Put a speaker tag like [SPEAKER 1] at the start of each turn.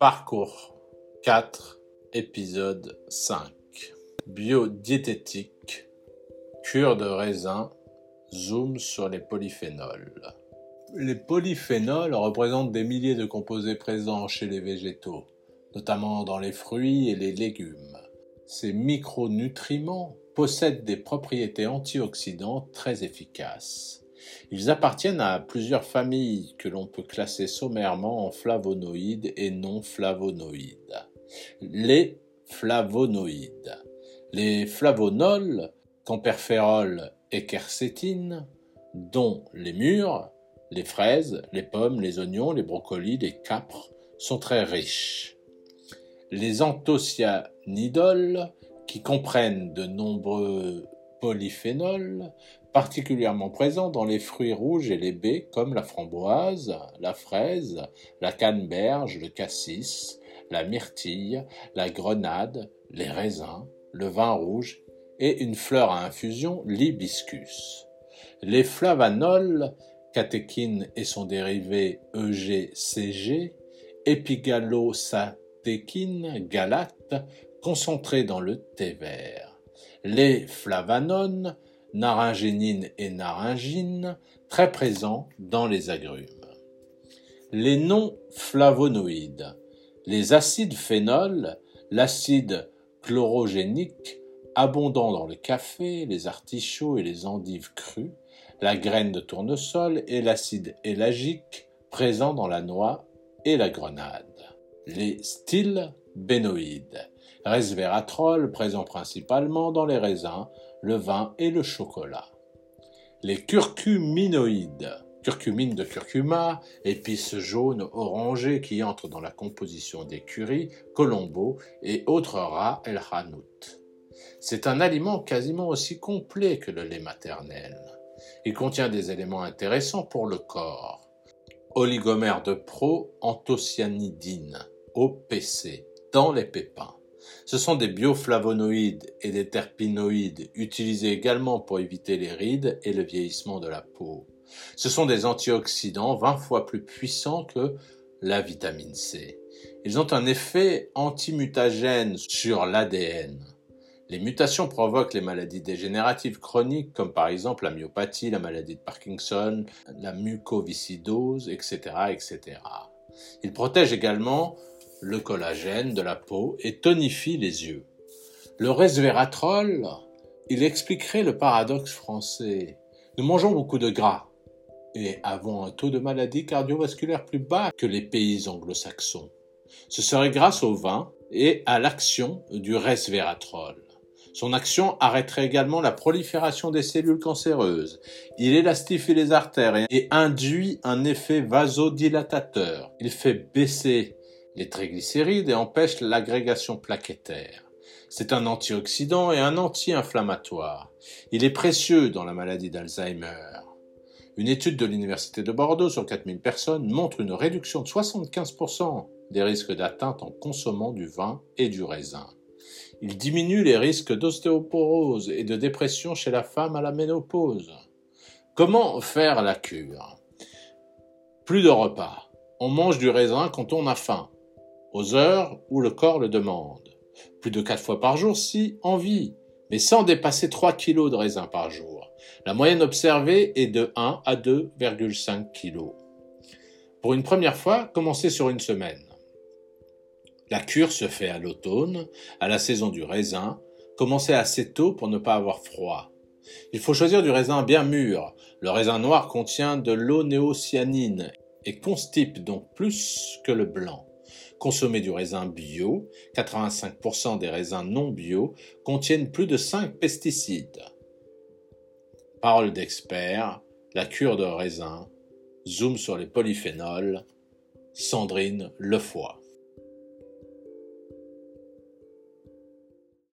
[SPEAKER 1] Parcours 4, épisode 5. Biodiététique, cure de raisin, zoom sur les polyphénols. Les polyphénols représentent des milliers de composés présents chez les végétaux, notamment dans les fruits et les légumes. Ces micronutriments possèdent des propriétés antioxydantes très efficaces. Ils appartiennent à plusieurs familles que l'on peut classer sommairement en flavonoïdes et non flavonoïdes. Les flavonoïdes. Les flavonols, campérférol et quercétine, dont les mûres, les fraises, les pommes, les oignons, les brocolis, les capres, sont très riches. Les anthocyanidol, qui comprennent de nombreux polyphénols, particulièrement présents dans les fruits rouges et les baies comme la framboise, la fraise, la canneberge, le cassis, la myrtille, la grenade, les raisins, le vin rouge et une fleur à infusion, l'hibiscus. Les flavanols, catéchine et son dérivé EGCG, épigalosatéchine, galate, concentrés dans le thé vert. Les flavanones, naringénine et naringine, très présents dans les agrumes. Les non-flavonoïdes. Les acides phénols, l'acide chlorogénique, abondant dans le café, les artichauts et les endives crues, la graine de tournesol et l'acide élagique, présent dans la noix et la grenade. Les stilbénoïdes, resveratrol présent principalement dans les raisins, le vin et le chocolat. Les curcuminoïdes, curcumine de curcuma, épices jaunes orangées qui entrent dans la composition des currys, colombo et autres rats el hanout. C'est un aliment quasiment aussi complet que le lait maternel. Il contient des éléments intéressants pour le corps. Oligomère de pro-anthocyanidine, OPC, dans les pépins. Ce sont des bioflavonoïdes et des terpinoïdes utilisés également pour éviter les rides et le vieillissement de la peau. Ce sont des antioxydants 20 fois plus puissants que la vitamine C. Ils ont un effet antimutagène sur l'ADN. Les mutations provoquent les maladies dégénératives chroniques comme par exemple la myopathie, la maladie de Parkinson, la mucoviscidose, etc., etc. Ils protègent également le collagène de la peau et tonifie les yeux. Le resveratrol, il expliquerait le paradoxe français. Nous mangeons beaucoup de gras et avons un taux de maladie cardiovasculaire plus bas que les pays anglo-saxons. Ce serait grâce au vin et à l'action du resveratrol. Son action arrêterait également la prolifération des cellules cancéreuses. Il élastifie les artères et induit un effet vasodilatateur. Il fait baisser les triglycérides et empêche l'agrégation plaquettaire. C'est un antioxydant et un anti-inflammatoire. Il est précieux dans la maladie d'Alzheimer. Une étude de l'Université de Bordeaux sur 4000 personnes montre une réduction de 75% des risques d'atteinte en consommant du vin et du raisin. Il diminue les risques d'ostéoporose et de dépression chez la femme à la ménopause. Comment faire la cure? Plus de repas. On mange du raisin quand on a faim aux heures où le corps le demande. Plus de quatre fois par jour si envie, mais sans dépasser 3 kg de raisin par jour. La moyenne observée est de 1 à 2,5 kg. Pour une première fois, commencez sur une semaine. La cure se fait à l'automne, à la saison du raisin. Commencez assez tôt pour ne pas avoir froid. Il faut choisir du raisin bien mûr. Le raisin noir contient de l'onéocyanine et constipe donc plus que le blanc. Consommer du raisin bio, 85% des raisins non bio contiennent plus de 5 pesticides. Parole d'expert, la cure de raisin, zoom sur les polyphénols, Sandrine Lefoy.